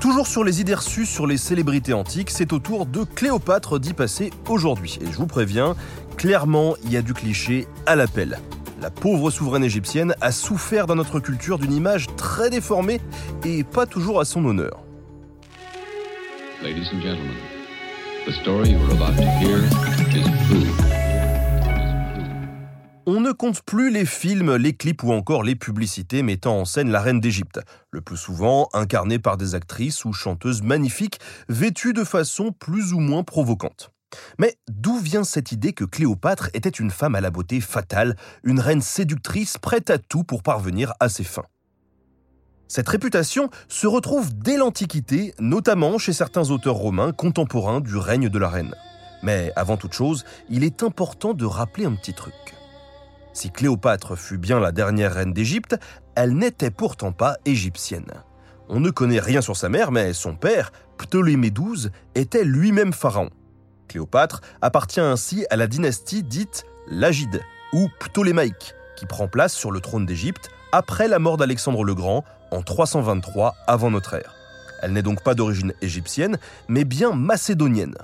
Toujours sur les idées reçues sur les célébrités antiques, c'est au tour de Cléopâtre d'y passer aujourd'hui. Et je vous préviens, clairement, il y a du cliché à l'appel. La pauvre souveraine égyptienne a souffert dans notre culture d'une image très déformée et pas toujours à son honneur. Compte plus les films, les clips ou encore les publicités mettant en scène la reine d'Égypte, le plus souvent incarnée par des actrices ou chanteuses magnifiques, vêtues de façon plus ou moins provocante. Mais d'où vient cette idée que Cléopâtre était une femme à la beauté fatale, une reine séductrice prête à tout pour parvenir à ses fins? Cette réputation se retrouve dès l'Antiquité, notamment chez certains auteurs romains contemporains du règne de la reine. Mais avant toute chose, il est important de rappeler un petit truc. Si Cléopâtre fut bien la dernière reine d'Égypte, elle n'était pourtant pas égyptienne. On ne connaît rien sur sa mère, mais son père, Ptolémée XII, était lui-même pharaon. Cléopâtre appartient ainsi à la dynastie dite Lagide ou Ptolémaïque, qui prend place sur le trône d'Égypte après la mort d'Alexandre le Grand en 323 avant notre ère. Elle n'est donc pas d'origine égyptienne, mais bien macédonienne.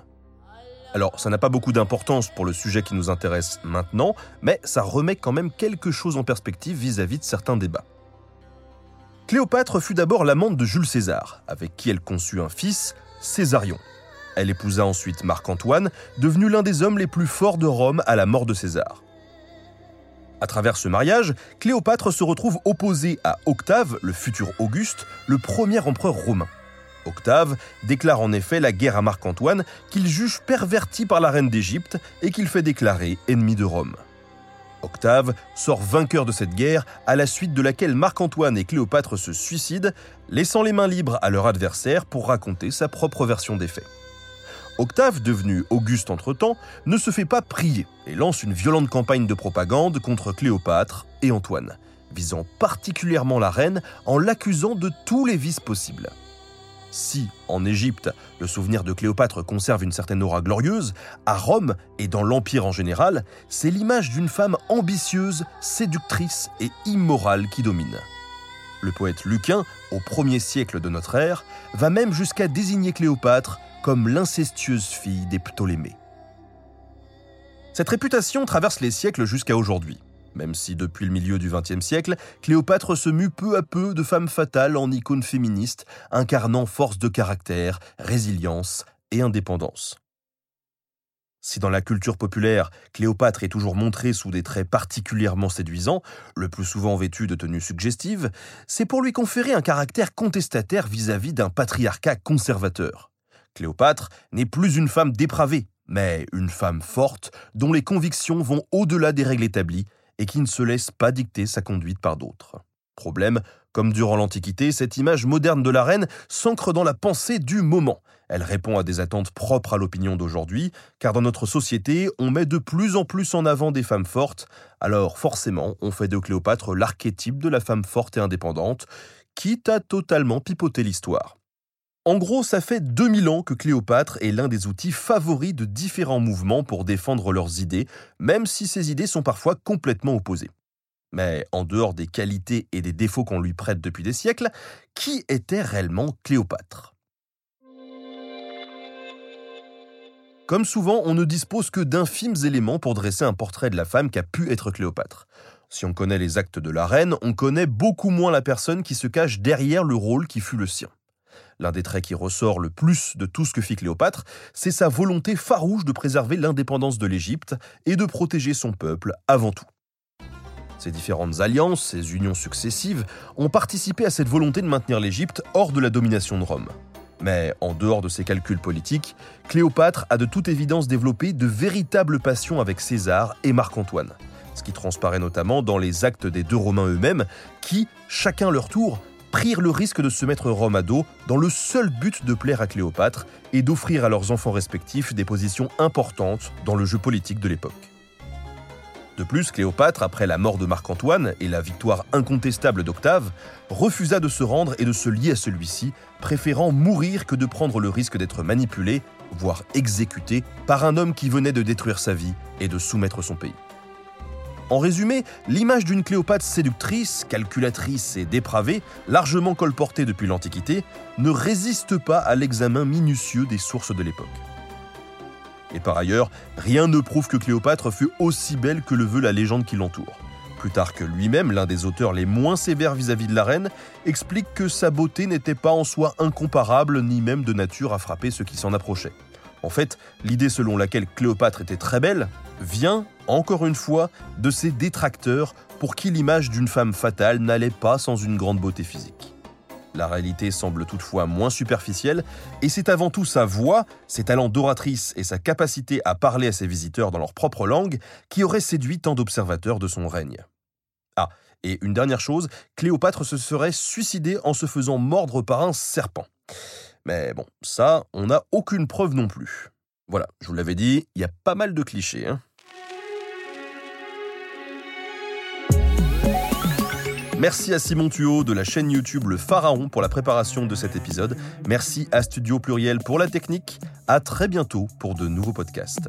Alors, ça n'a pas beaucoup d'importance pour le sujet qui nous intéresse maintenant, mais ça remet quand même quelque chose en perspective vis-à-vis de certains débats. Cléopâtre fut d'abord l'amante de Jules César, avec qui elle conçut un fils, Césarion. Elle épousa ensuite Marc-Antoine, devenu l'un des hommes les plus forts de Rome à la mort de César. À travers ce mariage, Cléopâtre se retrouve opposée à Octave, le futur Auguste, le premier empereur romain. Octave déclare en effet la guerre à Marc-Antoine qu'il juge perverti par la reine d'Égypte et qu'il fait déclarer ennemi de Rome. Octave sort vainqueur de cette guerre, à la suite de laquelle Marc-Antoine et Cléopâtre se suicident, laissant les mains libres à leur adversaire pour raconter sa propre version des faits. Octave, devenu Auguste entre-temps, ne se fait pas prier et lance une violente campagne de propagande contre Cléopâtre et Antoine, visant particulièrement la reine en l'accusant de tous les vices possibles. Si, en Égypte, le souvenir de Cléopâtre conserve une certaine aura glorieuse, à Rome et dans l'Empire en général, c'est l'image d'une femme ambitieuse, séductrice et immorale qui domine. Le poète Lucain, au 1er siècle de notre ère, va même jusqu'à désigner Cléopâtre comme l'incestueuse fille des Ptolémées. Cette réputation traverse les siècles jusqu'à aujourd'hui, même si depuis le milieu du XXe siècle, Cléopâtre se mue peu à peu de femme fatale en icône féministe, incarnant force de caractère, résilience et indépendance. Si dans la culture populaire, Cléopâtre est toujours montrée sous des traits particulièrement séduisants, le plus souvent vêtue de tenues suggestives, c'est pour lui conférer un caractère contestataire vis-à-vis d'un patriarcat conservateur. Cléopâtre n'est plus une femme dépravée, mais une femme forte dont les convictions vont au-delà des règles établies et qui ne se laisse pas dicter sa conduite par d'autres. Problème, comme durant l'Antiquité, cette image moderne de la reine s'ancre dans la pensée du moment. Elle répond à des attentes propres à l'opinion d'aujourd'hui, car dans notre société, on met de plus en plus en avant des femmes fortes, alors forcément, on fait de Cléopâtre l'archétype de la femme forte et indépendante, quitte à totalement pipoter l'histoire. En gros, ça fait 2000 ans que Cléopâtre est l'un des outils favoris de différents mouvements pour défendre leurs idées, même si ces idées sont parfois complètement opposées. Mais en dehors des qualités et des défauts qu'on lui prête depuis des siècles, qui était réellement Cléopâtre? Comme souvent, on ne dispose que d'infimes éléments pour dresser un portrait de la femme qu'a pu être Cléopâtre. Si on connaît les actes de la reine, on connaît beaucoup moins la personne qui se cache derrière le rôle qui fut le sien. L'un des traits qui ressort le plus de tout ce que fit Cléopâtre, c'est sa volonté farouche de préserver l'indépendance de l'Égypte et de protéger son peuple avant tout. Ces différentes alliances, ces unions successives, ont participé à cette volonté de maintenir l'Égypte hors de la domination de Rome. Mais en dehors de ses calculs politiques, Cléopâtre a de toute évidence développé de véritables passions avec César et Marc-Antoine. Ce qui transparaît notamment dans les actes des deux Romains eux-mêmes, qui, chacun leur tour, prirent le risque de se mettre Rome à dos dans le seul but de plaire à Cléopâtre et d'offrir à leurs enfants respectifs des positions importantes dans le jeu politique de l'époque. De plus, Cléopâtre, après la mort de Marc-Antoine et la victoire incontestable d'Octave, refusa de se rendre et de se lier à celui-ci, préférant mourir que de prendre le risque d'être manipulé, voire exécuté, par un homme qui venait de détruire sa vie et de soumettre son pays. En résumé, l'image d'une Cléopâtre séductrice, calculatrice et dépravée, largement colportée depuis l'Antiquité, ne résiste pas à l'examen minutieux des sources de l'époque. Et par ailleurs, rien ne prouve que Cléopâtre fut aussi belle que le veut la légende qui l'entoure. Plutarque lui-même, l'un des auteurs les moins sévères vis-à-vis de la reine, explique que sa beauté n'était pas en soi incomparable ni même de nature à frapper ceux qui s'en approchaient. En fait, l'idée selon laquelle Cléopâtre était très belle vient, encore une fois, de ses détracteurs pour qui l'image d'une femme fatale n'allait pas sans une grande beauté physique. La réalité semble toutefois moins superficielle, et c'est avant tout sa voix, ses talents d'oratrice et sa capacité à parler à ses visiteurs dans leur propre langue qui auraient séduit tant d'observateurs de son règne. Ah, et une dernière chose, Cléopâtre se serait suicidée en se faisant mordre par un serpent. Mais bon, ça, on n'a aucune preuve non plus. Voilà, je vous l'avais dit, il y a pas mal de clichés. Hein. Merci à Simon Thuot de la chaîne YouTube Le Pharaon pour la préparation de cet épisode. Merci à Studio Pluriel pour la technique. À très bientôt pour de nouveaux podcasts.